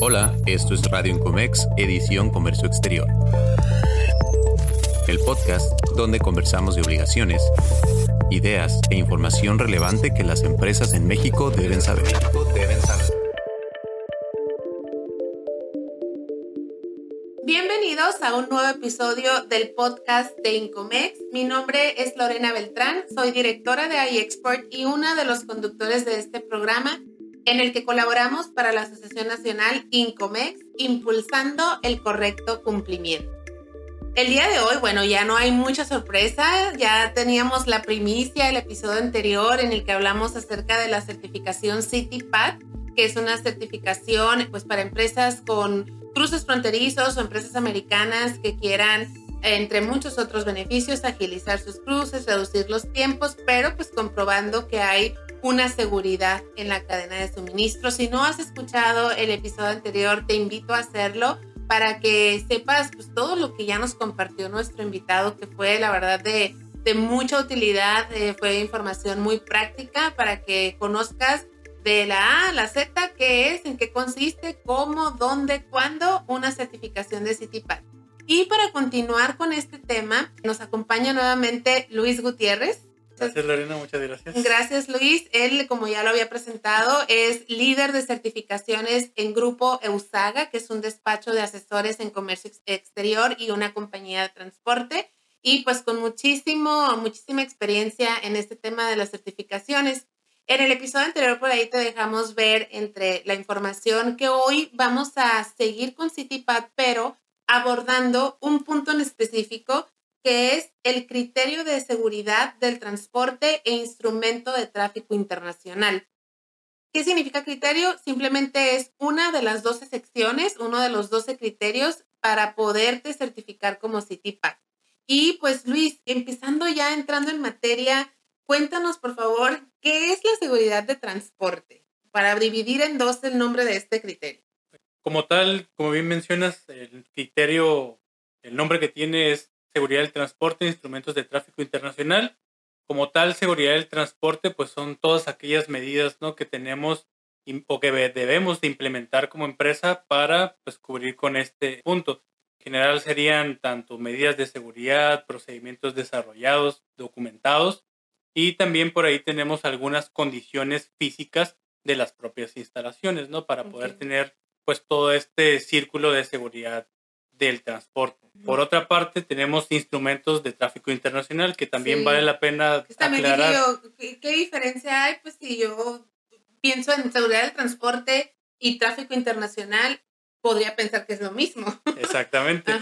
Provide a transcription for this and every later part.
Hola, esto es Radio Incomex, edición Comercio Exterior. El podcast donde conversamos de obligaciones, ideas e información relevante que las empresas en México deben saber. Bienvenidos a un nuevo episodio del podcast de Incomex. Mi nombre es Lorena Beltrán, soy directora de iExport y una de los conductores de este programa en el que colaboramos para la Asociación Nacional Incomex, impulsando el correcto cumplimiento. El día de hoy, bueno, ya no hay mucha sorpresa, ya teníamos la primicia, el episodio anterior en el que hablamos acerca de la certificación CityPad, que es una certificación pues para empresas con cruces fronterizos o empresas americanas que quieran entre muchos otros beneficios, agilizar sus cruces, reducir los tiempos, pero pues comprobando que hay una seguridad en la cadena de suministro. Si no has escuchado el episodio anterior, te invito a hacerlo para que sepas pues, todo lo que ya nos compartió nuestro invitado, que fue la verdad de, de mucha utilidad, eh, fue información muy práctica para que conozcas de la A a la Z qué es, en qué consiste, cómo, dónde, cuándo una certificación de CityPad. Y para continuar con este tema, nos acompaña nuevamente Luis Gutiérrez. Gracias Lorena, muchas gracias. Gracias Luis. Él, como ya lo había presentado, es líder de certificaciones en Grupo Eusaga, que es un despacho de asesores en comercio exterior y una compañía de transporte. Y pues con muchísimo, muchísima experiencia en este tema de las certificaciones. En el episodio anterior por ahí te dejamos ver entre la información que hoy vamos a seguir con CityPad, pero abordando un punto en específico que es el criterio de seguridad del transporte e instrumento de tráfico internacional. ¿Qué significa criterio? Simplemente es una de las 12 secciones, uno de los 12 criterios para poderte certificar como CityPack. Y pues Luis, empezando ya entrando en materia, cuéntanos por favor, ¿qué es la seguridad de transporte? Para dividir en dos el nombre de este criterio. Como tal, como bien mencionas, el criterio, el nombre que tiene es seguridad del transporte instrumentos de tráfico internacional. Como tal, seguridad del transporte, pues son todas aquellas medidas ¿no? que tenemos o que debemos de implementar como empresa para pues, cubrir con este punto. En general serían tanto medidas de seguridad, procedimientos desarrollados, documentados y también por ahí tenemos algunas condiciones físicas de las propias instalaciones, ¿no? Para poder tener pues todo este círculo de seguridad del transporte. Por otra parte, tenemos instrumentos de tráfico internacional que también vale la pena aclarar. ¿qué, ¿qué, diferencia hay? Pues si yo pienso en seguridad del transporte y tráfico internacional, podría pensar que es lo mismo. Exactamente.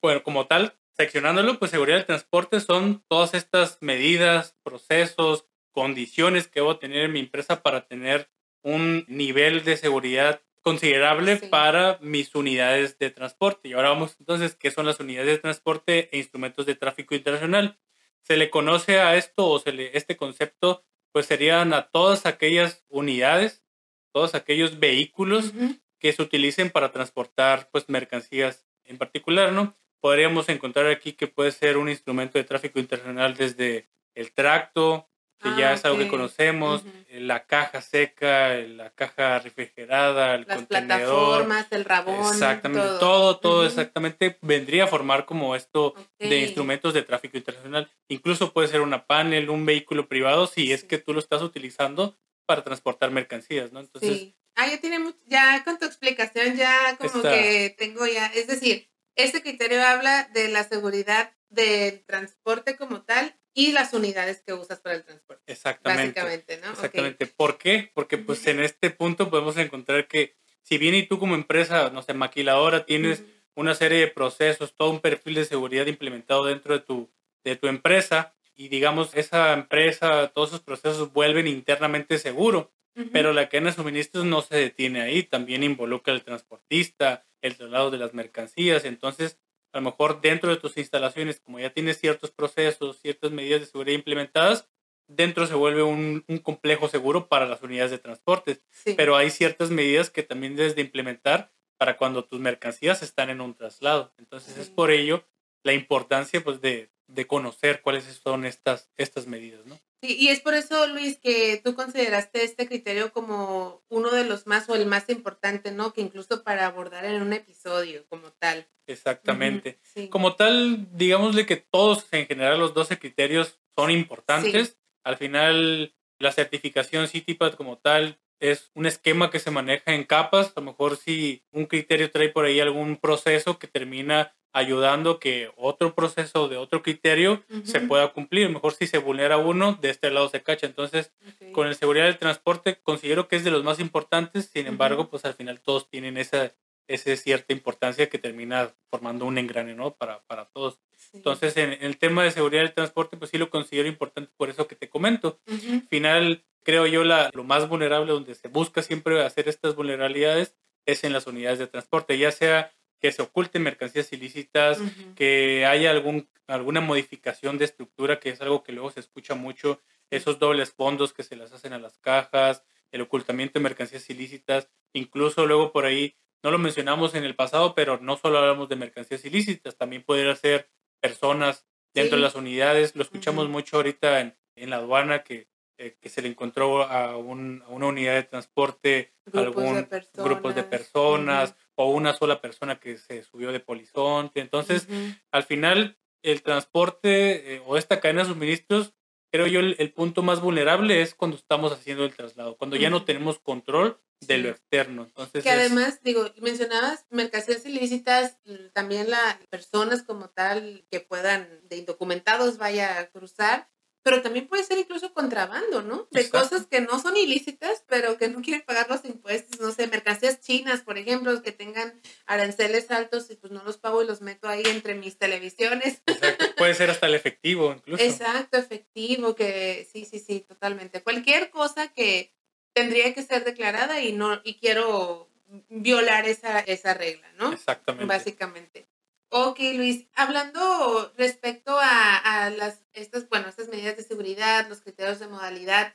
Bueno, como tal, seccionándolo, pues seguridad del transporte son todas estas medidas, procesos, condiciones que debo tener en mi empresa para tener un nivel de seguridad considerable para mis unidades de transporte. Y ahora vamos entonces, ¿qué son las unidades de transporte e instrumentos de tráfico internacional? Se le conoce a esto o se le, este concepto, pues serían a todas aquellas unidades, todos aquellos vehículos que se utilicen para transportar pues mercancías en particular, ¿no? Podríamos encontrar aquí que puede ser un instrumento de tráfico internacional desde el tracto, que ya ah, es algo que conocemos, eh, la caja seca, la caja refrigerada, el Las plataformas, el rabón. Exactamente, todo, todo, exactamente vendría a formar como esto de instrumentos de tráfico internacional. Incluso puede ser una panel, un vehículo privado, si es que tú lo estás utilizando para transportar mercancías, ¿no? Entonces, sí. Ah, ya tiene mucho, ya con tu explicación ya como que tengo ya, es decir, este criterio habla de la seguridad del transporte como tal y las unidades que usas para el transporte. Exactamente. Básicamente, ¿no? Exactamente. ¿Por qué? Porque pues en este punto podemos encontrar que si bien y tú como empresa, no sé, maquiladora, tienes una serie de procesos, todo un perfil de seguridad implementado dentro de tu, de tu empresa y digamos esa empresa, todos esos procesos vuelven internamente seguro, pero la cadena de suministros no se detiene ahí, también involucra al transportista, el traslado de las mercancías, entonces a lo mejor dentro de tus instalaciones, como ya tienes ciertos procesos, ciertas medidas de seguridad implementadas, dentro se vuelve un, complejo seguro para las unidades de transporte. Pero hay ciertas medidas que también debes de implementar para cuando tus mercancías están en un traslado. Entonces es por ello la importancia pues, de, de, conocer cuáles son estas, estas medidas. ¿no? Sí, y es por eso, Luis, que tú consideraste este criterio como uno de los más o el más importante, ¿no? Que incluso para abordar en un episodio como tal. Exactamente. Como tal, digámosle que todos en general los 12 criterios son importantes. Al final, la certificación CITIPAD como tal es un esquema que se maneja en capas. A lo mejor si un criterio trae por ahí algún proceso que termina ayudando que otro proceso de otro criterio se pueda cumplir. Mejor si se vulnera uno, de este lado se cacha. Entonces, con el seguridad del transporte, considero que es de los más importantes. Sin embargo, pues al final todos tienen esa, esa cierta importancia que termina formando un engrane, ¿no? Para, para todos. Entonces, en, el tema de seguridad del transporte, pues sí lo considero importante por eso que te comento. Al final, creo yo, la, lo más vulnerable donde se busca siempre hacer estas vulnerabilidades es en las unidades de transporte, ya sea que se oculten mercancías ilícitas, que haya algún, alguna modificación de estructura, que es algo que luego se escucha mucho, esos dobles fondos que se las hacen a las cajas, el ocultamiento de mercancías ilícitas, incluso luego por ahí, no lo mencionamos en el pasado, pero no solo hablamos de mercancías ilícitas, también puede ser personas dentro de las unidades, lo escuchamos mucho ahorita en, en la aduana que eh, que se le encontró a, un, a, una unidad de transporte grupos algún de grupos de personas o una sola persona que se subió de polizonte. Entonces, al final, el transporte eh, o esta cadena de suministros, creo yo, el, punto más vulnerable es cuando estamos haciendo el traslado, cuando ya no tenemos control de lo externo. Entonces, que además, digo, mencionabas mercancías ilícitas, también las personas como tal que puedan, de indocumentados, vaya a cruzar, pero también puede ser incluso contrabando, ¿no? De cosas que no son ilícitas, pero que no quieren pagar los impuestos, no sé, mercancías chinas, por ejemplo, que tengan aranceles altos y pues no los pago y los meto ahí entre mis televisiones. Exacto. Puede ser hasta el efectivo, incluso. Exacto, efectivo, que sí, sí, sí, totalmente. Cualquier cosa que tendría que ser declarada y no, y quiero violar esa, esa regla, ¿no? Exactamente. Básicamente. Ok, Luis, hablando respecto a, las, estas, bueno, estas medidas de seguridad, los criterios de modalidad,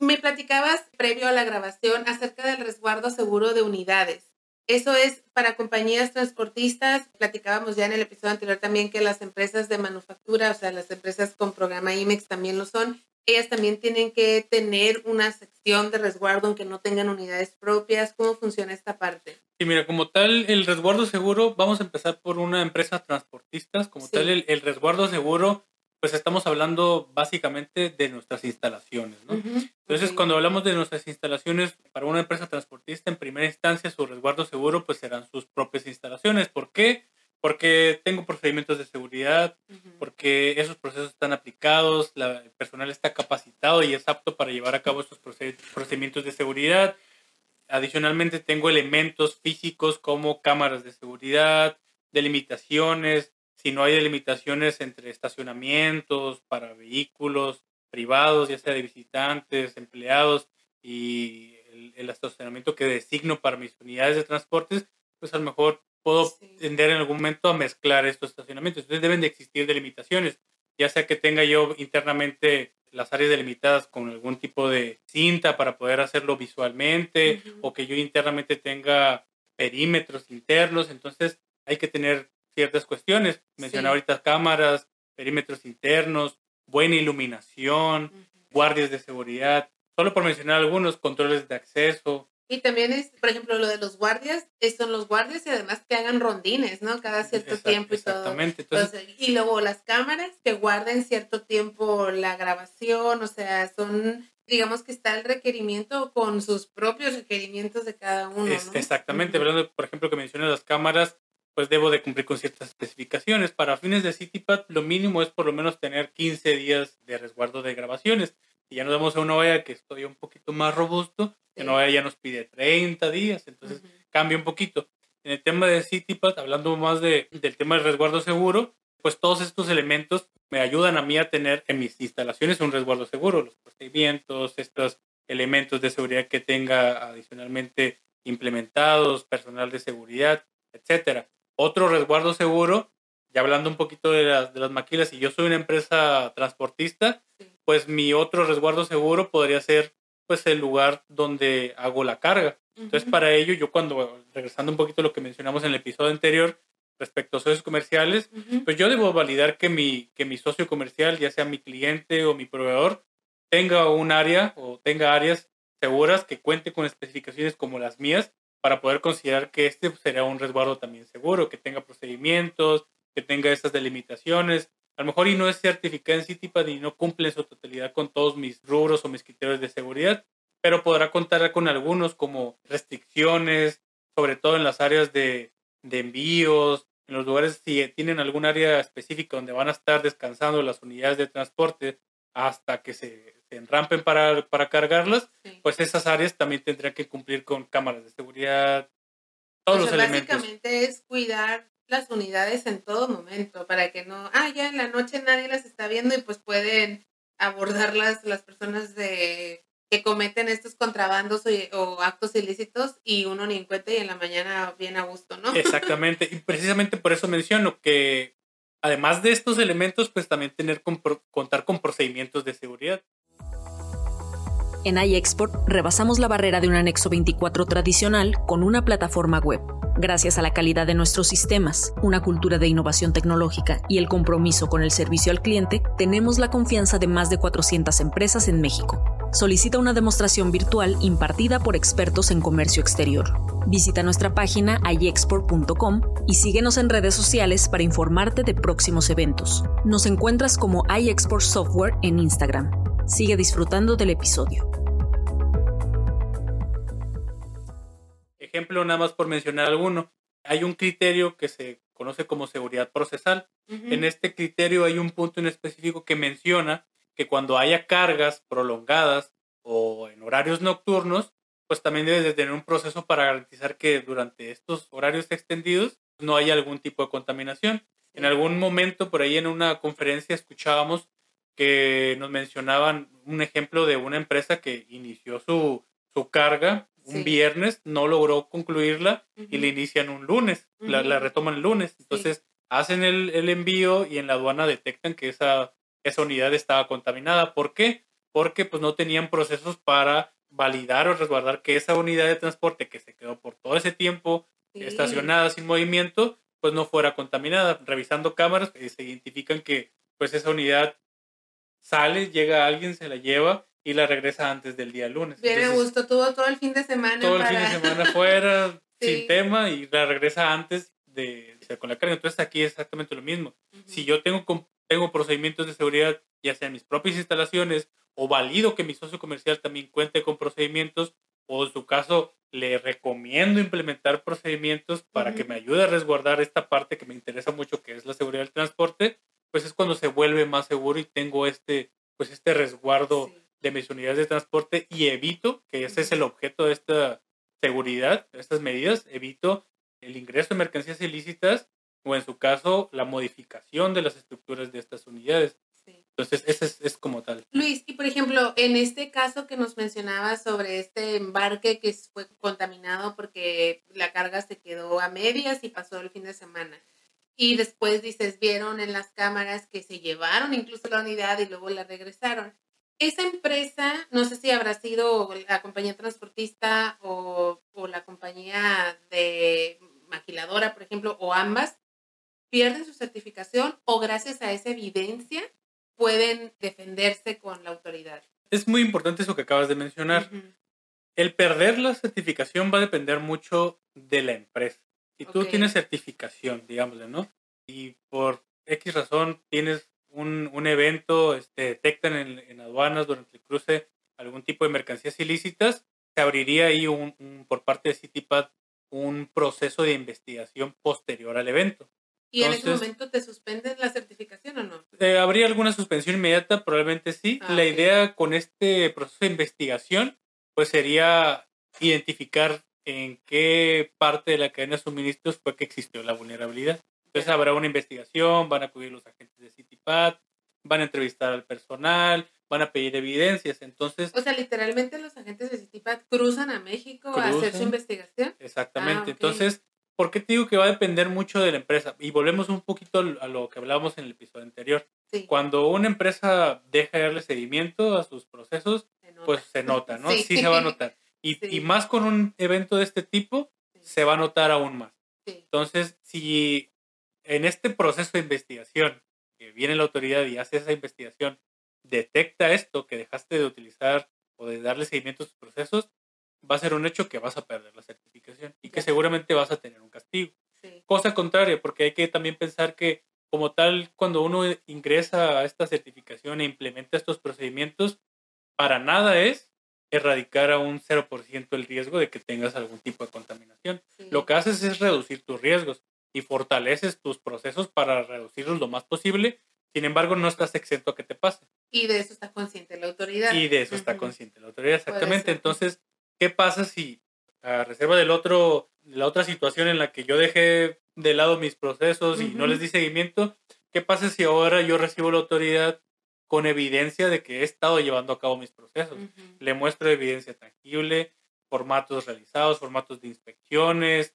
me platicabas previo a la grabación acerca del resguardo seguro de unidades. Eso es para compañías transportistas. Platicábamos ya en el episodio anterior también que las empresas de manufactura, o sea, las empresas con programa IMEX también lo son ellas también tienen que tener una sección de resguardo aunque no tengan unidades propias. ¿Cómo funciona esta parte? Sí, mira, como tal, el resguardo seguro, vamos a empezar por una empresa transportista. Como tal, el, resguardo seguro, pues estamos hablando básicamente de nuestras instalaciones, ¿no? Entonces, cuando hablamos de nuestras instalaciones, para una empresa transportista, en primera instancia, su resguardo seguro, pues serán sus propias instalaciones. ¿Por qué? Porque tengo procedimientos de seguridad, porque esos procesos están aplicados, el personal está capacitado y es apto para llevar a cabo estos procedimientos de seguridad. Adicionalmente tengo elementos físicos como cámaras de seguridad, delimitaciones, si no hay delimitaciones entre estacionamientos para vehículos privados, ya sea de visitantes, empleados y el, el estacionamiento que designo para mis unidades de transportes, pues a lo mejor puedo tender en algún momento a mezclar estos estacionamientos. Entonces deben de existir delimitaciones, ya sea que tenga yo internamente las áreas delimitadas con algún tipo de cinta para poder hacerlo visualmente o que yo internamente tenga perímetros internos. Entonces hay que tener ciertas cuestiones. Mencioné ahorita cámaras, perímetros internos, buena iluminación, guardias de seguridad. Solo por mencionar algunos, controles de acceso, y también es, por ejemplo, lo de los guardias, son los guardias y además que hagan rondines, ¿no? Cada cierto tiempo y todo. Exactamente. y luego las cámaras que guarden cierto tiempo la grabación, o sea, son, digamos que está el requerimiento con sus propios requerimientos de cada uno. Exactamente, hablando, por ejemplo, que mencioné las cámaras, pues debo de cumplir con ciertas especificaciones. Para fines de CityPad, lo mínimo es por lo menos tener 15 días de resguardo de grabaciones. Y ya nos vamos a una vaya que estoy un poquito más robusto, que no ya nos pide 30 días, entonces cambia un poquito. En el tema de CityPad, hablando más de, del tema del resguardo seguro, pues todos estos elementos me ayudan a mí a tener en mis instalaciones un resguardo seguro, los procedimientos, estos elementos de seguridad que tenga adicionalmente implementados, personal de seguridad, etcétera. Otro resguardo seguro, ya hablando un poquito de las, de las maquilas, si yo soy una empresa transportista, pues mi otro resguardo seguro podría ser pues el lugar donde hago la carga. Entonces, para ello, yo cuando, regresando un poquito a lo que mencionamos en el episodio anterior, respecto a socios comerciales, pues yo debo validar que mi, que mi socio comercial, ya sea mi cliente o mi proveedor, tenga un área o tenga áreas seguras que cuente con especificaciones como las mías para poder considerar que este será un resguardo también seguro, que tenga procedimientos, que tenga estas delimitaciones. A lo mejor y no es certificada en CITIPAD y no cumple en su totalidad con todos mis rubros o mis criterios de seguridad, pero podrá contar con algunos como restricciones, sobre todo en las áreas de, de envíos, en los lugares si tienen algún área específica donde van a estar descansando las unidades de transporte hasta que se, se enrampen para, para cargarlas, pues esas áreas también tendrían que cumplir con cámaras de seguridad, todos los elementos. Básicamente es cuidar las unidades en todo momento para que no, ah, ya en la noche nadie las está viendo y pues pueden abordarlas las personas de que cometen estos contrabandos o, actos ilícitos y uno ni en cuenta y en la mañana bien a gusto, ¿no? Exactamente, y precisamente por eso menciono que además de estos elementos, pues también tener contar con procedimientos de seguridad. En iExport rebasamos la barrera de un anexo 24 tradicional con una plataforma web. Gracias a la calidad de nuestros sistemas, una cultura de innovación tecnológica y el compromiso con el servicio al cliente, tenemos la confianza de más de 400 empresas en México solicita una demostración virtual impartida por expertos en comercio exterior. Visita nuestra página iexport.com y síguenos en redes sociales para informarte de próximos eventos. Nos encuentras como iExport Software en Instagram. Sigue disfrutando del episodio. Ejemplo, nada más por mencionar alguno. Hay un criterio que se conoce como seguridad procesal. En este criterio hay un punto en específico que menciona que cuando haya cargas prolongadas o en horarios nocturnos, pues también debes de tener un proceso para garantizar que durante estos horarios extendidos no haya algún tipo de contaminación. En algún momento por ahí en una conferencia escuchábamos que nos mencionaban un ejemplo de una empresa que inició su, su carga un viernes, no logró concluirla y la inician un lunes, la, la, retoman el lunes. Entonces hacen el, el, envío y en la aduana detectan que esa esa unidad estaba contaminada. ¿Por qué? Porque pues no tenían procesos para validar o resguardar que esa unidad de transporte que se quedó por todo ese tiempo estacionada sin movimiento, pues no fuera contaminada. Revisando cámaras eh, se identifican que pues esa unidad sale, llega alguien, se la lleva y la regresa antes del día lunes. Bien, me gustó, tuvo todo el fin de semana. Todo el fin de semana fuera, sin tema, y la regresa antes de, con la carga. Entonces aquí es exactamente lo mismo. Si yo tengo tengo procedimientos de seguridad, ya sea en mis propias instalaciones, o valido que mi socio comercial también cuente con procedimientos, o en su caso le recomiendo implementar procedimientos para que me ayude a resguardar esta parte que me interesa mucho, que es la seguridad del transporte, pues es cuando se vuelve más seguro y tengo este, pues este resguardo de mis unidades de transporte y evito, que ese es el objeto de esta seguridad, de estas medidas, evito el ingreso de mercancías ilícitas o en su caso la modificación de las estructuras de estas unidades. Entonces, ese es, como tal. Luis, y por ejemplo, en este caso que nos mencionabas sobre este embarque que fue contaminado porque la carga se quedó a medias y pasó el fin de semana. Y después dices, vieron en las cámaras que se llevaron incluso la unidad y luego la regresaron. Esa empresa, no sé si habrá sido la compañía transportista o, o la compañía de maquiladora, por ejemplo, o ambas, pierden su certificación o gracias a esa evidencia pueden defenderse con la autoridad. Es muy importante eso que acabas de mencionar. El perder la certificación va a depender mucho de la empresa. Si tú tienes certificación, digámosle, ¿no? Y por X razón tienes un, un evento, este, detectan en, en, aduanas durante el cruce algún tipo de mercancías ilícitas, se abriría ahí un, por parte de CityPad un proceso de investigación posterior al evento. ¿Y en ese momento te suspenden la certificación o no? Eh, ¿Habría alguna suspensión inmediata? Probablemente sí. Ah, la idea con este proceso de investigación pues sería identificar en qué parte de la cadena de suministros fue que existió la vulnerabilidad. Entonces habrá una investigación, van a acudir los agentes de CityPad, van a entrevistar al personal, van a pedir evidencias. Entonces, o sea, literalmente los agentes de CityPad cruzan a México a hacer su investigación. Exactamente. Ah, Entonces, ¿Por qué te digo que va a depender mucho de la empresa? Y volvemos un poquito a lo que hablábamos en el episodio anterior. Cuando una empresa deja de darle seguimiento a sus procesos, pues se nota, ¿no? Sí. se va a notar. Y, y, más con un evento de este tipo, se va a notar aún más. Entonces, si en este proceso de investigación, que viene la autoridad y hace esa investigación, detecta esto, que dejaste de utilizar o de darle seguimiento a tus procesos, va a ser un hecho que vas a perder la certificación y que seguramente vas a tener un castigo. Cosa contraria, porque hay que también pensar que como tal, cuando uno ingresa a esta certificación e implementa estos procedimientos, para nada es erradicar a un 0% el riesgo de que tengas algún tipo de contaminación. Lo que haces es reducir tus riesgos y fortaleces tus procesos para reducirlos lo más posible. Sin embargo, no estás exento a que te pase. Y de eso está consciente la autoridad. Y de eso está consciente la autoridad, exactamente. Entonces, ¿qué pasa si a reserva del otro, de la otra situación en la que yo dejé de lado mis procesos y no les di seguimiento, ¿qué pasa si ahora yo recibo la autoridad con evidencia de que he estado llevando a cabo mis procesos? Le muestro evidencia tangible, formatos realizados, formatos de inspecciones,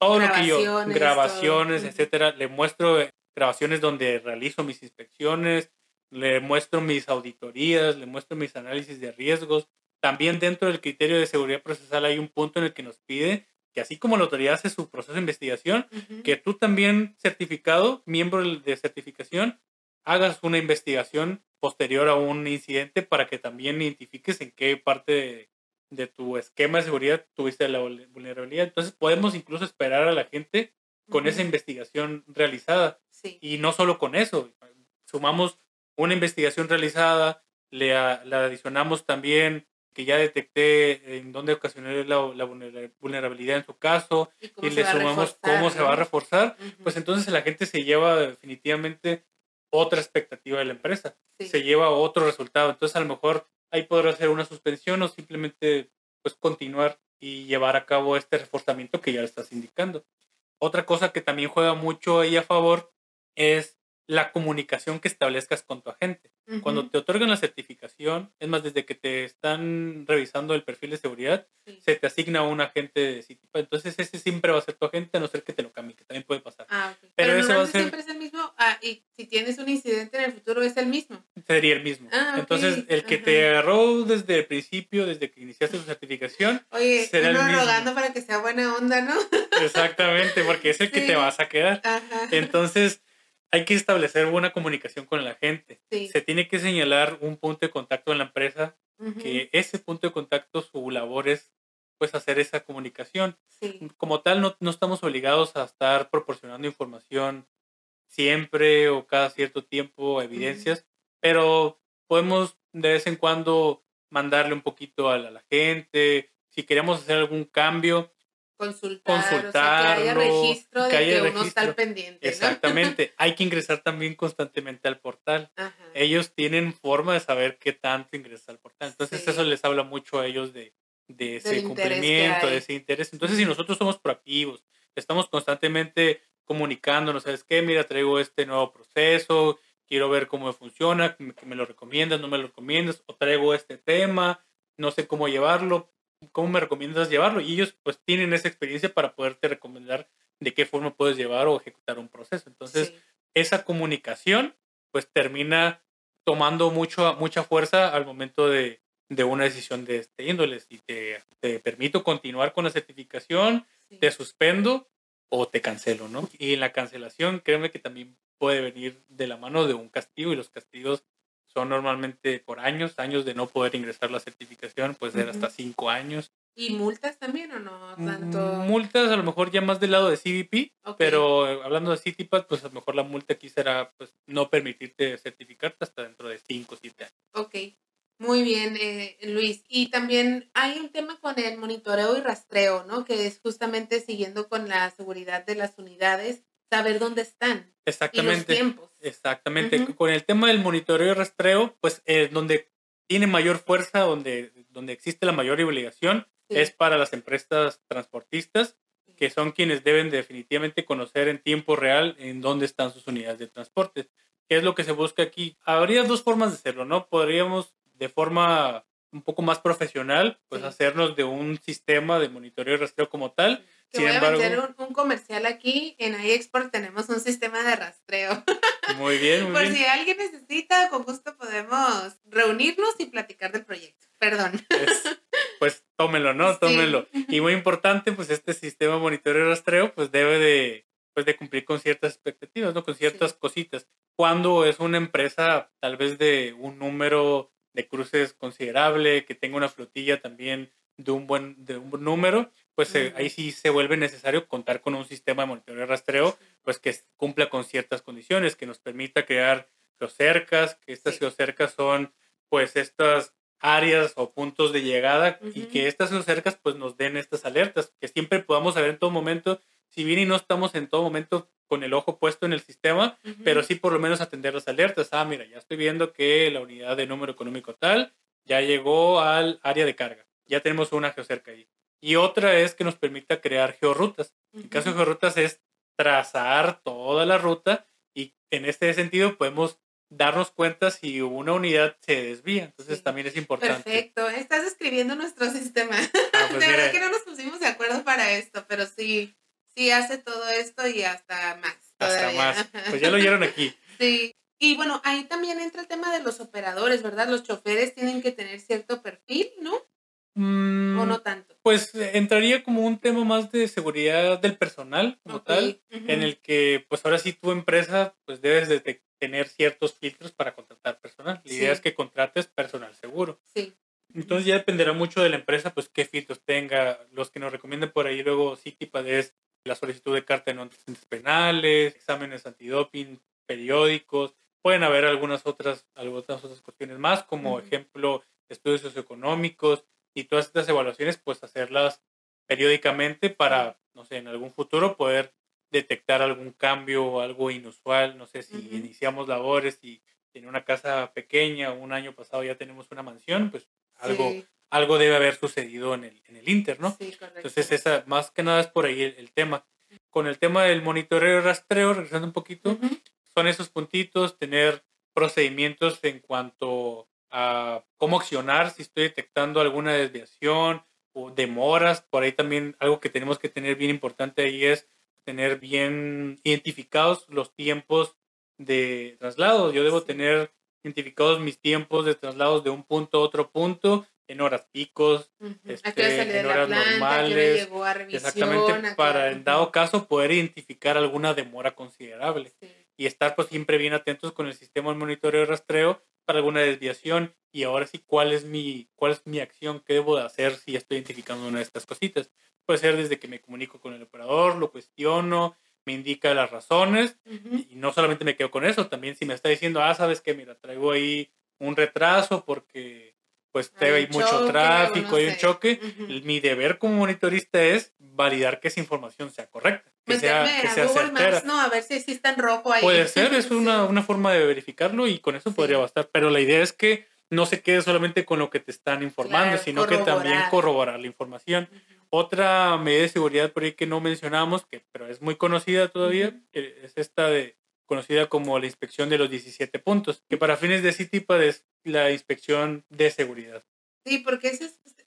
todo lo que yo, grabaciones, etcétera. Le muestro eh, grabaciones donde realizo mis inspecciones, le muestro mis auditorías, le muestro mis análisis de riesgos. También dentro del criterio de seguridad procesal hay un punto en el que nos pide que así como la autoridad hace su proceso de investigación, que tú también certificado, miembro de certificación, hagas una investigación posterior a un incidente para que también identifiques en qué parte de, tu esquema de seguridad tuviste la vulnerabilidad. Entonces podemos incluso esperar a la gente con esa investigación realizada. Y no solo con eso, sumamos una investigación realizada, le, le adicionamos también que ya detecté en dónde ocasionó la, vulnerabilidad en su caso y, le sumamos cómo se va a reforzar, pues entonces la gente se lleva definitivamente otra expectativa de la empresa, se lleva otro resultado. Entonces a lo mejor ahí podrá ser una suspensión o simplemente pues continuar y llevar a cabo este reforzamiento que ya estás indicando. Otra cosa que también juega mucho ahí a favor es la comunicación que establezcas con tu agente. Cuando te otorgan la certificación, es más, desde que te están revisando el perfil de seguridad, se te asigna un agente de tipo. Entonces, ese siempre va a ser tu agente, a no ser que te lo cambie, que también puede pasar. Ah, Pero, ese va a ser... siempre es el mismo. Ah, y si tienes un incidente en el futuro, es el mismo. Sería el mismo. Ah, Entonces, el que te agarró desde el principio, desde que iniciaste tu certificación, Oye, será el mismo. rogando para que sea buena onda, ¿no? Exactamente, porque es el que te vas a quedar. Entonces, hay que establecer buena comunicación con la gente. Se tiene que señalar un punto de contacto en la empresa, que ese punto de contacto, su labor es pues hacer esa comunicación. Como tal, no, no, estamos obligados a estar proporcionando información siempre o cada cierto tiempo, evidencias, pero podemos de vez en cuando mandarle un poquito a la gente. Si queremos hacer algún cambio, consultar, que haya registro de que, uno está al pendiente. Exactamente. Hay que ingresar también constantemente al portal. Ellos tienen forma de saber qué tanto ingresa al portal. Entonces eso les habla mucho a ellos de, de ese cumplimiento, de ese interés. Entonces si nosotros somos proactivos, estamos constantemente comunicándonos, ¿sabes qué? Mira, traigo este nuevo proceso, quiero ver cómo funciona, me, me lo recomiendas, no me lo recomiendas, o traigo este tema, no sé cómo llevarlo ¿cómo me recomiendas llevarlo? Y ellos pues tienen esa experiencia para poderte recomendar de qué forma puedes llevar o ejecutar un proceso. Entonces, esa comunicación pues termina tomando mucho, mucha fuerza al momento de, de una decisión de este índole. Si te, te permito continuar con la certificación, te suspendo o te cancelo, ¿no? Y en la cancelación, créeme que también puede venir de la mano de un castigo y los castigos son normalmente por años, años de no poder ingresar la certificación, puede ser hasta cinco años. ¿Y multas también o no? Tanto... Multas a lo mejor ya más del lado de CBP, pero eh, hablando de CITIPAD, pues a lo mejor la multa aquí será pues no permitirte certificarte hasta dentro de cinco o siete años. Ok, muy bien, eh, Luis. Y también hay un tema con el monitoreo y rastreo, ¿no? Que es justamente siguiendo con la seguridad de las unidades saber dónde están. Exactamente. Y los tiempos. Exactamente. Con el tema del monitoreo y rastreo, pues eh, donde tiene mayor fuerza, donde, donde existe la mayor obligación, es para las empresas transportistas, que son quienes deben definitivamente conocer en tiempo real en dónde están sus unidades de transporte. ¿Qué es lo que se busca aquí? Habría dos formas de hacerlo, ¿no? Podríamos de forma un poco más profesional, pues hacernos de un sistema de monitoreo y rastreo como tal, que voy a meter un, comercial aquí. En iExport tenemos un sistema de rastreo. Muy bien, muy Por si alguien necesita, con gusto podemos reunirnos y platicar del proyecto. Perdón. Pues, pues tómelo, ¿no? Tómelo. Y muy importante, pues este sistema de monitoreo y rastreo, pues debe de, pues, de cumplir con ciertas expectativas, ¿no? Con ciertas cositas. cuando es una empresa tal vez de un número de cruces considerable, que tenga una flotilla también de un buen, de un número, pues eh, ahí sí se vuelve necesario contar con un sistema de monitoreo y rastreo, pues que cumpla con ciertas condiciones, que nos permita crear geocercas, que estas geocercas son pues estas áreas o puntos de llegada y que estas geocercas pues nos den estas alertas, que siempre podamos saber en todo momento, si bien y no estamos en todo momento con el ojo puesto en el sistema, pero sí por lo menos atender las alertas. Ah, mira, ya estoy viendo que la unidad de número económico tal ya llegó al área de carga. Ya tenemos una geocerca ahí. Y otra es que nos permita crear georrutas. En el caso de georrutas es trazar toda la ruta y en este sentido podemos darnos cuenta si una unidad se desvía. Entonces también es importante. Perfecto. Estás escribiendo nuestro sistema. Ah, pues de verdad que no nos pusimos de acuerdo para esto, pero sí, sí hace todo esto y hasta más. Hasta más. Pues ya lo oyeron aquí. sí. Y bueno, ahí también entra el tema de los operadores, ¿verdad? Los choferes tienen que tener cierto perfil, ¿no? ¿O mm, no tanto? Pues entraría como un tema más de seguridad del personal, como tal, en el que, pues ahora sí, tu empresa, pues debes de tener ciertos filtros para contratar personal. La idea es que contrates personal seguro. Sí. Entonces ya dependerá mucho de la empresa, pues qué filtros tenga. Los que nos recomienden por ahí luego CITIPAD es la solicitud de carta de no antecedentes penales, exámenes antidoping, periódicos. Pueden haber algunas otras, algunas otras cuestiones más, como ejemplo, estudios socioeconómicos y todas estas evaluaciones, pues hacerlas periódicamente para, no sé, en algún futuro poder detectar algún cambio o algo inusual. No sé si iniciamos labores y en una casa pequeña, un año pasado ya tenemos una mansión, pues algo, algo debe haber sucedido en el, en el Inter, ¿no? Entonces, esa, más que nada es por ahí el, tema. Con el tema del monitoreo y rastreo, regresando un poquito, son esos puntitos, tener procedimientos en cuanto a cómo accionar si estoy detectando alguna desviación o demoras. Por ahí también algo que tenemos que tener bien importante ahí es tener bien identificados los tiempos de traslado. Yo debo tener identificados mis tiempos de traslados de un punto a otro punto en horas picos, este, en horas normales, exactamente para en dado caso poder identificar alguna demora considerable. Y estar pues siempre bien atentos con el sistema de monitoreo y rastreo para alguna desviación y ahora sí cuál es mi cuál es mi acción qué debo de hacer si estoy identificando una de estas cositas puede ser desde que me comunico con el operador lo cuestiono me indica las razones y no solamente me quedo con eso, también si me está diciendo, ah, sabes que, mira, traigo ahí un retraso porque pues hay, mucho tráfico, hay un choque, mi deber como monitorista es validar que esa información sea correcta, sea, que sea certera. no, a ver si, está en rojo ahí. Puede ser, es una, una forma de verificarlo y con eso podría bastar, pero la idea es que no se quede solamente con lo que te están informando, sino que también corroborar la información. Otra medida de seguridad por ahí que no mencionamos, que, pero es muy conocida todavía, es esta de conocida como la inspección de los 17 puntos, que para fines de CITIPAD es la inspección de seguridad. Sí, porque es,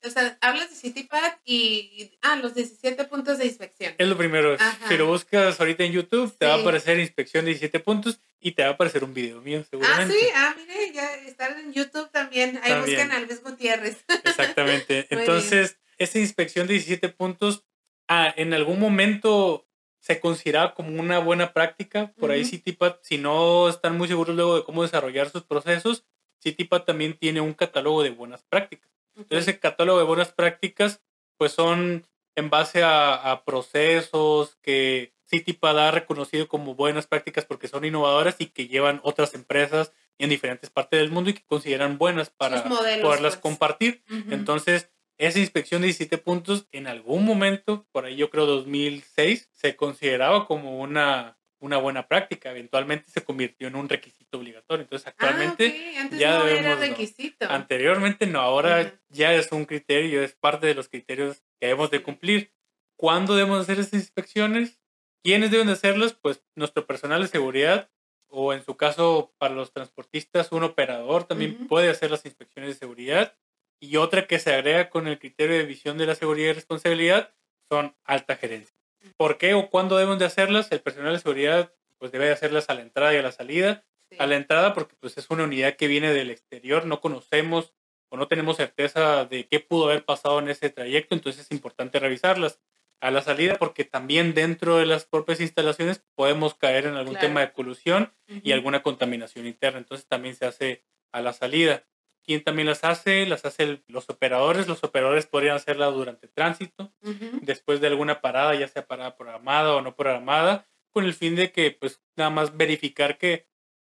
o sea, hablas de CITIPAD y, ah, los 17 puntos de inspección. Es lo primero. Si lo buscas ahorita en YouTube, te va a aparecer inspección de 17 puntos y te va a aparecer un video mío, seguramente. Ah, sí, ah, mire, ya están en YouTube también. Ahí buscan a Luis Gutiérrez. Exactamente. Entonces, esa inspección de 17 puntos ah, en algún momento se considera como una buena práctica. Por ahí CITIPAD, si no están muy seguros luego de cómo desarrollar sus procesos, CITIPAD también tiene un catálogo de buenas prácticas. Entonces, ese catálogo de buenas prácticas, pues son en base a, procesos que CITIPAD ha reconocido como buenas prácticas porque son innovadoras y que llevan otras empresas en diferentes partes del mundo y que consideran buenas para poderlas pues. compartir. Entonces, esa inspección de 17 puntos en algún momento, por ahí yo creo 2006, se consideraba como una, una buena práctica. Eventualmente se convirtió en un requisito obligatorio. Entonces ah, actualmente ya no era requisito. Anteriormente no, ahora ya es un criterio, es parte de los criterios que debemos de cumplir. ¿Cuándo debemos hacer esas inspecciones? ¿Quiénes deben de hacerlas? Pues nuestro personal de seguridad o en su caso para los transportistas un operador también puede hacer las inspecciones de seguridad y otra que se agrega con el criterio de visión de la seguridad y responsabilidad son alta gerencia. ¿Por qué o cuándo deben de hacerlas? El personal de seguridad pues debe de hacerlas a la entrada y a la salida. A la entrada porque pues es una unidad que viene del exterior, no conocemos o no tenemos certeza de qué pudo haber pasado en ese trayecto, entonces es importante revisarlas. a la salida, porque también dentro de las propias instalaciones podemos caer en algún tema de colusión y alguna contaminación interna. Entonces también se hace a la salida. ¿Quién también las hace? Las hacen los operadores. Los operadores podrían hacerla durante tránsito, después de alguna parada, ya sea parada programada o no programada, con el fin de que, pues, nada más verificar que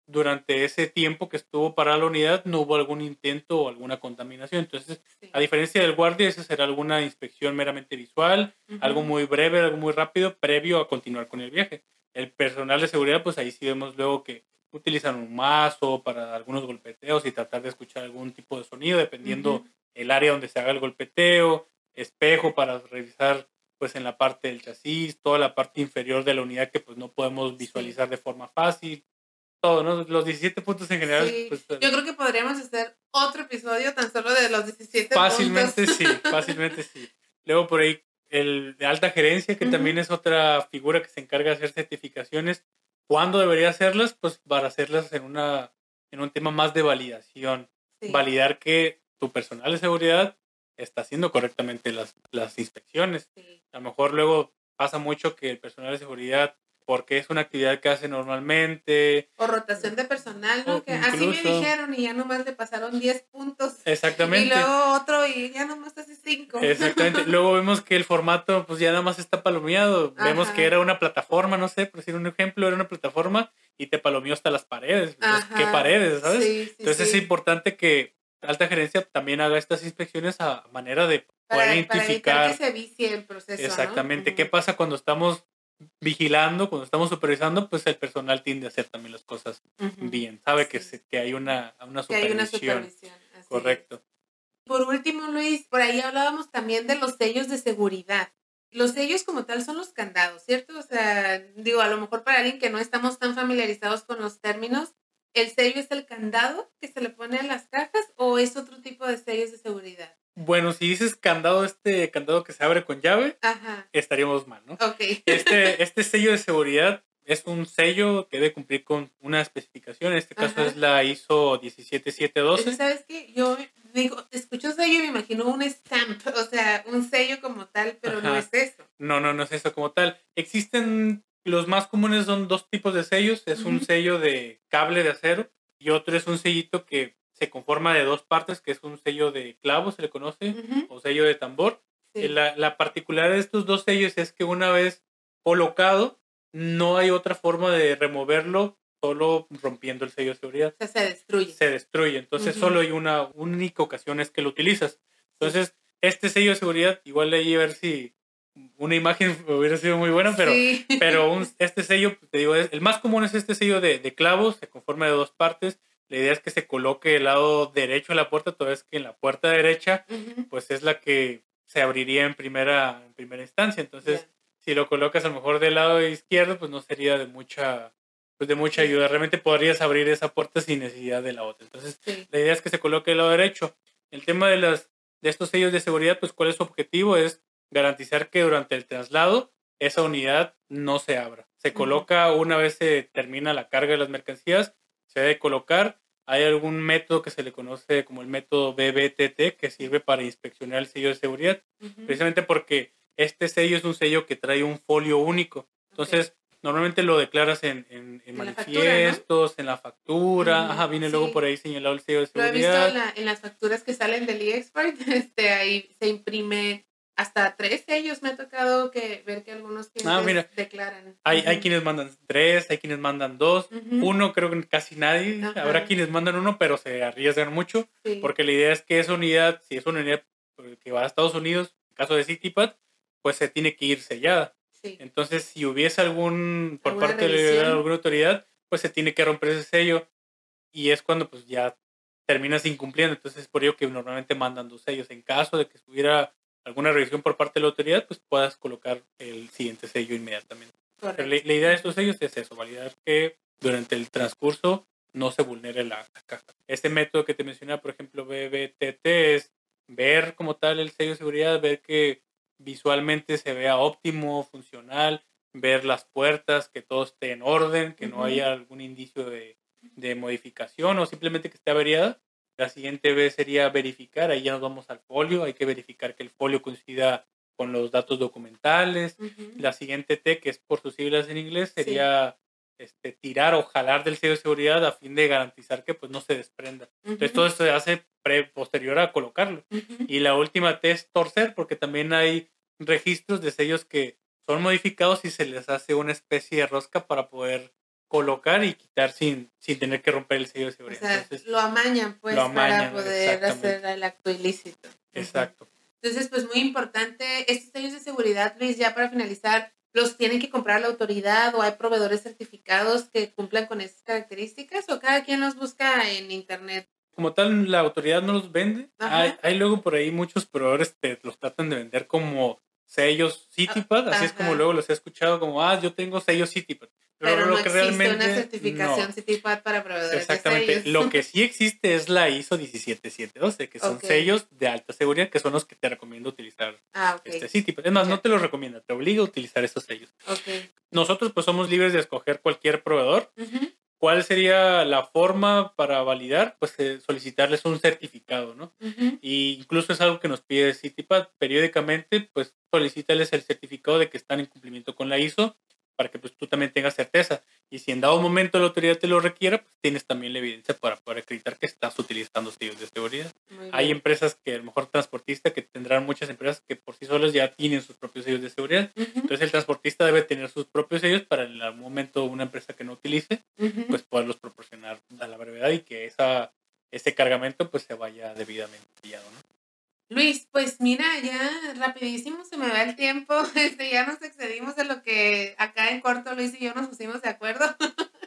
durante ese tiempo que estuvo para la unidad no hubo algún intento o alguna contaminación. Entonces, a diferencia del guardia, esa será alguna inspección meramente visual, algo muy breve, algo muy rápido, previo a continuar con el viaje. El personal de seguridad, pues ahí sí vemos luego que utilizan un mazo para algunos golpeteos y tratar de escuchar algún tipo de sonido, dependiendo el área donde se haga el golpeteo, espejo para revisar pues en la parte del chasis, toda la parte inferior de la unidad que pues no podemos visualizar de forma fácil, todo, ¿no? Los 17 puntos en general. Pues, Yo creo que podríamos hacer otro episodio tan solo de los 17 fácilmente sí, fácilmente sí. Luego por ahí el de alta gerencia, que también es otra figura que se encarga de hacer certificaciones. ¿Cuándo debería hacerlas? Pues para hacerlas en, una, en un tema más de validación. Validar que tu personal de seguridad está haciendo correctamente las, las inspecciones. A lo mejor luego pasa mucho que el personal de seguridad porque es una actividad que hace normalmente. O rotación de personal, ¿no? Que así me dijeron y ya nomás le pasaron 10 puntos. Exactamente. Y luego otro y ya nomás hace 5. Exactamente. luego vemos que el formato pues ya nada más está palomeado. Vemos que era una plataforma, no sé, por decir un ejemplo, era una plataforma y te palomeó hasta las paredes. Pues, ¿Qué paredes, sabes? Sí, Entonces es importante que alta gerencia también haga estas inspecciones a manera de poder identificar. Para que se vicie el proceso. Exactamente. ¿Qué pasa cuando estamos vigilando, cuando estamos supervisando, pues el personal tiende a hacer también las cosas bien. Sabe que, que hay una, una supervisión. Correcto. Por último, Luis, por ahí hablábamos también de los sellos de seguridad. Los sellos como tal son los candados, ¿cierto? O sea, digo, a lo mejor para alguien que no estamos tan familiarizados con los términos, ¿el sello es el candado que se le pone a las cajas o es otro tipo de sellos de seguridad? Bueno, si dices candado, este candado que se abre con llave, estaríamos mal, ¿no? Ok. Este, este sello de seguridad es un sello que debe cumplir con una especificación. En este caso es la ISO 17712. ¿Sabes qué? Yo digo, escucho sello y me imagino un stamp, o sea, un sello como tal, pero no es eso. No, no, no es eso como tal. Existen, los más comunes son dos tipos de sellos. Es un sello de cable de acero y otro es un sellito que se conforma de dos partes, que es un sello de clavo, se le conoce, o sello de tambor. Eh, la, la, particularidad de estos dos sellos es que una vez colocado, no hay otra forma de removerlo solo rompiendo el sello de seguridad. O sea, se destruye. Se destruye. Entonces solo hay una única ocasión es que lo utilizas. Entonces, este sello de seguridad, igual leí a ver si una imagen hubiera sido muy buena, pero, pero este sello, te digo, el más común es este sello de, de clavos, se conforma de dos partes la idea es que se coloque el lado derecho de la puerta, toda vez que en la puerta derecha, pues es la que se abriría en primera, en primera instancia. Entonces, si lo colocas a lo mejor del lado izquierdo, pues no sería de mucha, pues de mucha ayuda. Realmente podrías abrir esa puerta sin necesidad de la otra. Entonces, la idea es que se coloque el lado derecho. El tema de, las, de estos sellos de seguridad, pues cuál es su objetivo, es garantizar que durante el traslado esa unidad no se abra. Se coloca una vez se termina la carga de las mercancías se debe colocar. Hay algún método que se le conoce como el método BBTT que sirve para inspeccionar el sello de seguridad, precisamente porque este sello es un sello que trae un folio único. Entonces, normalmente lo declaras en, en, manifiestos, en la factura, Ajá, viene luego por ahí señalado el sello de seguridad. Lo he visto en, las facturas que salen del eXpert, este, ahí se imprime hasta tres sellos me ha tocado que ver que algunos ah, declaran. Hay, hay quienes mandan tres, hay quienes mandan dos, uno creo que casi nadie, habrá quienes mandan uno, pero se arriesgan mucho, porque la idea es que esa unidad, si es una unidad que va a Estados Unidos, en caso de CityPad, pues se tiene que ir sellada. Entonces, si hubiese algún, por parte de alguna autoridad, pues se tiene que romper ese sello y es cuando pues ya terminas incumpliendo. Entonces, es por ello que normalmente mandan dos sellos. En caso de que estuviera alguna revisión por parte de la autoridad, pues puedas colocar el siguiente sello inmediatamente. la, idea de estos sellos es eso, validar que durante el transcurso no se vulnere la, caja. Este método que te mencionaba, por ejemplo, BBTT, es ver como tal el sello de seguridad, ver que visualmente se vea óptimo, funcional, ver las puertas, que todo esté en orden, que no haya algún indicio de, de modificación o simplemente que esté averiada la siguiente vez sería verificar, ahí ya nos vamos al folio, hay que verificar que el folio coincida con los datos documentales. La siguiente T, que es por sus siglas en inglés, sería este, tirar o jalar del sello de seguridad a fin de garantizar que pues no se desprenda. Entonces todo esto se hace pre posterior a colocarlo. Y la última T es torcer, porque también hay registros de sellos que son modificados y se les hace una especie de rosca para poder colocar y quitar sin, sin tener que romper el sello de seguridad. lo amañan pues para poder hacer el acto ilícito. Exacto. Entonces, pues muy importante, estos sellos de seguridad, Luis, ya para finalizar, ¿los tienen que comprar la autoridad o hay proveedores certificados que cumplan con esas características o cada quien los busca en internet? Como tal, la autoridad no los vende. Hay, hay, luego por ahí muchos proveedores que los tratan de vender como sellos CityPad, así es como luego los he escuchado como, ah, yo tengo sellos CityPad. Pero, no existe realmente, una certificación CityPad para proveedores Exactamente. Lo que sí existe es la ISO 17712, que son sellos de alta seguridad, que son los que te recomiendo utilizar ah, este CityPad. Es más, no te los recomienda, te obliga a utilizar esos sellos. Nosotros pues somos libres de escoger cualquier proveedor. ¿Cuál sería la forma para validar? Pues eh, solicitarles un certificado, ¿no? Y incluso es algo que nos pide CityPad periódicamente, pues solicítales el certificado de que están en cumplimiento con la ISO para que pues, tú también tengas certeza. Y si en dado momento la autoridad te lo requiera, pues tienes también la evidencia para poder acreditar que estás utilizando sellos de seguridad. Hay empresas que, a lo mejor transportista, que tendrán muchas empresas que por sí solas ya tienen sus propios sellos de seguridad. Entonces el transportista debe tener sus propios sellos para en algún momento una empresa que no utilice, pues poderlos proporcionar a la brevedad y que esa, ese cargamento pues se vaya debidamente pillado, ¿no? Luis, pues mira, ya rapidísimo se me va el tiempo, este, ya nos excedimos de lo que acá en corto Luis y yo nos pusimos de acuerdo.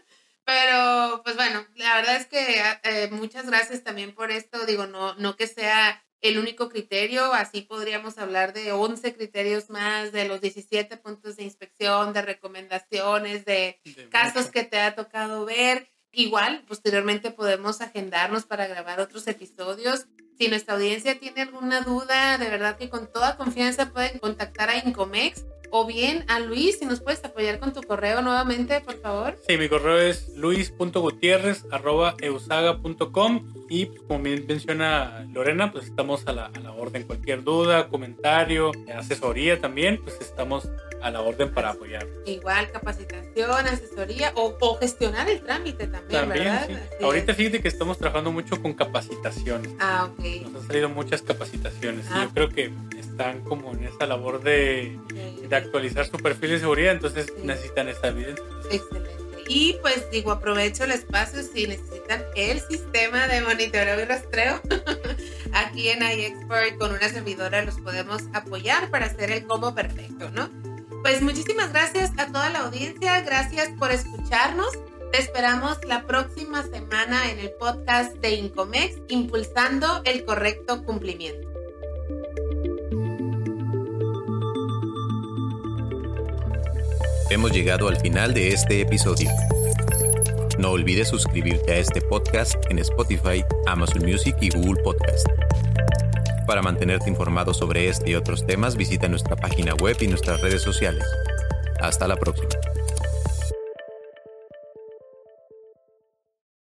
Pero, pues bueno, la verdad es que eh, muchas gracias también por esto. Digo, no, no que sea el único criterio, así podríamos hablar de 11 criterios más, de los 17 puntos de inspección, de recomendaciones, de, de casos que te ha tocado ver. Igual, posteriormente podemos agendarnos para grabar otros episodios si nuestra audiencia tiene alguna duda, de verdad que con toda confianza pueden contactar a Incomex o bien a Luis, si nos puedes apoyar con tu correo nuevamente, por favor. Sí, mi correo es luis.gutierrez.eusaga.com y como bien menciona Lorena, pues estamos a la, a la orden. Cualquier duda, comentario, asesoría también, pues estamos a la orden para apoyar. Igual, capacitación, asesoría o, o gestionar el trámite también, ¿verdad? Ahorita fíjate que estamos trabajando mucho con capacitaciones. Ah, ok. Nos han salido muchas capacitaciones y ah. yo creo que están como en esa labor de, de actualizar su perfil de seguridad, entonces necesitan esta evidencia. Excelente. Y pues digo, aprovecho el espacio si necesitan el sistema de monitoreo y rastreo. Aquí en iExpert con una servidora los podemos apoyar para hacer el combo perfecto, ¿no? Pues muchísimas gracias a toda la audiencia, gracias por escucharnos. Te esperamos la próxima semana en el podcast de Incomex, impulsando el correcto cumplimiento. Hemos llegado al final de este episodio. No olvides suscribirte a este podcast en Spotify, Amazon Music y Google Podcast. Para mantenerte informado sobre este y otros temas, visita nuestra página web y nuestras redes sociales. Hasta la próxima.